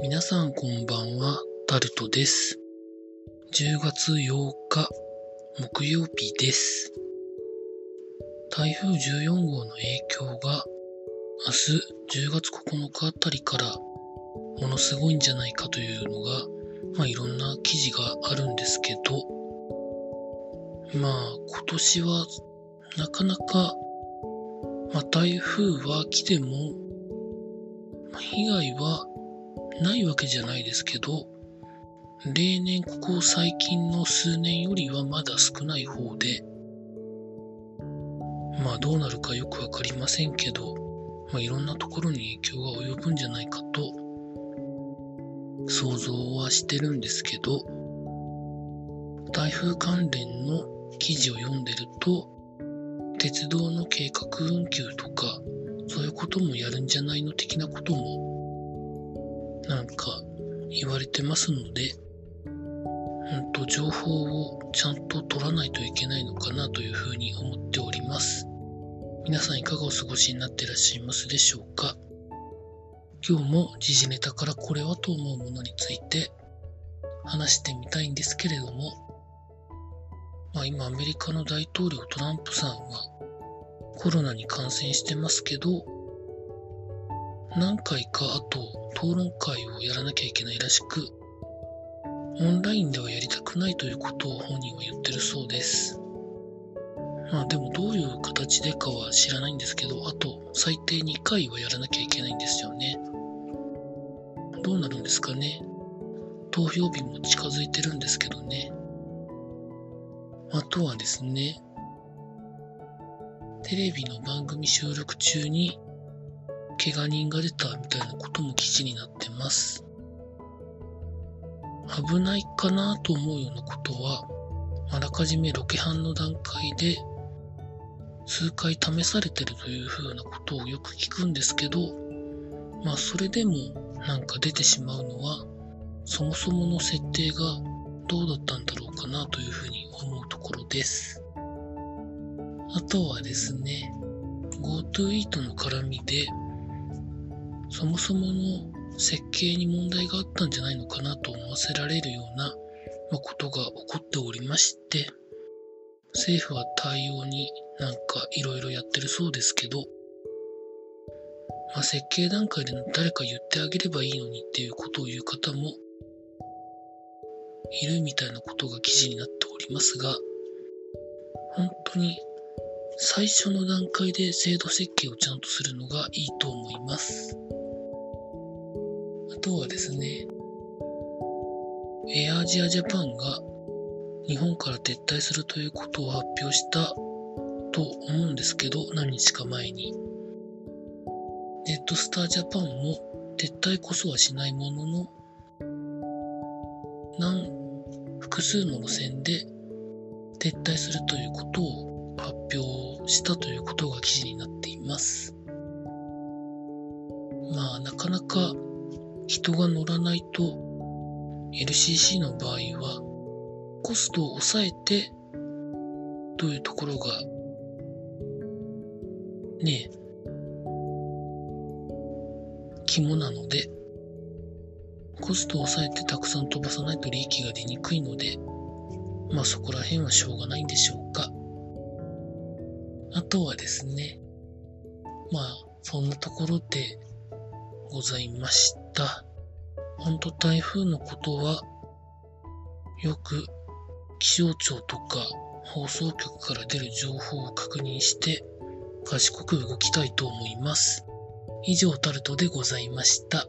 皆さんこんばんは、タルトです。10月8日、木曜日です。台風14号の影響が明日10月9日あたりからものすごいんじゃないかというのが、まあいろんな記事があるんですけど、まあ今年はなかなか、まあ台風は来ても、被害はないわけじゃないですけど、例年ここ最近の数年よりはまだ少ない方で、まあどうなるかよくわかりませんけど、まあいろんなところに影響が及ぶんじゃないかと想像はしてるんですけど、台風関連の記事を読んでると、鉄道の計画運休とか、そういうこともやるんじゃないの的なことも、なんか言われてますので、うんと、情報をちゃんと取らないといけないのかなというふうに思っております。皆さんいかがお過ごしになっていらっしゃいますでしょうか？今日も時事ネタからこれはと思うものについて話してみたいんですけれども、まあ今アメリカの大統領トランプさんはコロナに感染してますけど、何回かあと討論会をやらなきゃいけないらしく、オンラインではやりたくないということを本人は言ってるそうです。まあでもどういう形でかは知らないんですけど、あと最低2回はやらなきゃいけないんですよね。どうなるんですかね。投票日も近づいてるんですけどね。あとはですね、テレビの番組収録中に怪我人が出たみたいなことも記事になってます。危ないかなと思うようなことは、あらかじめロケハンの段階で数回試されてるというふうなことをよく聞くんですけど、まあそれでもなんか出てしまうのは、そもそもの設定がどうだったんだろうかなというふうに思うところです。あとはですね、GoTo Eat の絡みで、そもそもの設計に問題があったんじゃないのかなと思わせられるような、ことが起こっておりまして、政府は対応になんかいろいろやってるそうですけど、まあ、設計段階で誰か言ってあげればいいのにっていうことを言う方もいるみたいなことが記事になっておりますが、本当に最初の段階で制度設計をちゃんとするのがいいと思います。とはですね、エアアジアジャパンが日本から撤退するということを発表したと思うんですけど、何日か前に。ネットスタージャパンも撤退こそはしないものの、何、複数の路線で撤退するということを発表したということが記事になっています。まあ、なかなか人が乗らないと LCC の場合はコストを抑えてというところがねえ肝なのでコストを抑えてたくさん飛ばさないと利益が出にくいのでまあそこら辺はしょうがないんでしょうかあとはですねまあそんなところでございました。ほんと台風のことは、よく気象庁とか放送局から出る情報を確認して、賢く動きたいと思います。以上タルトでございました。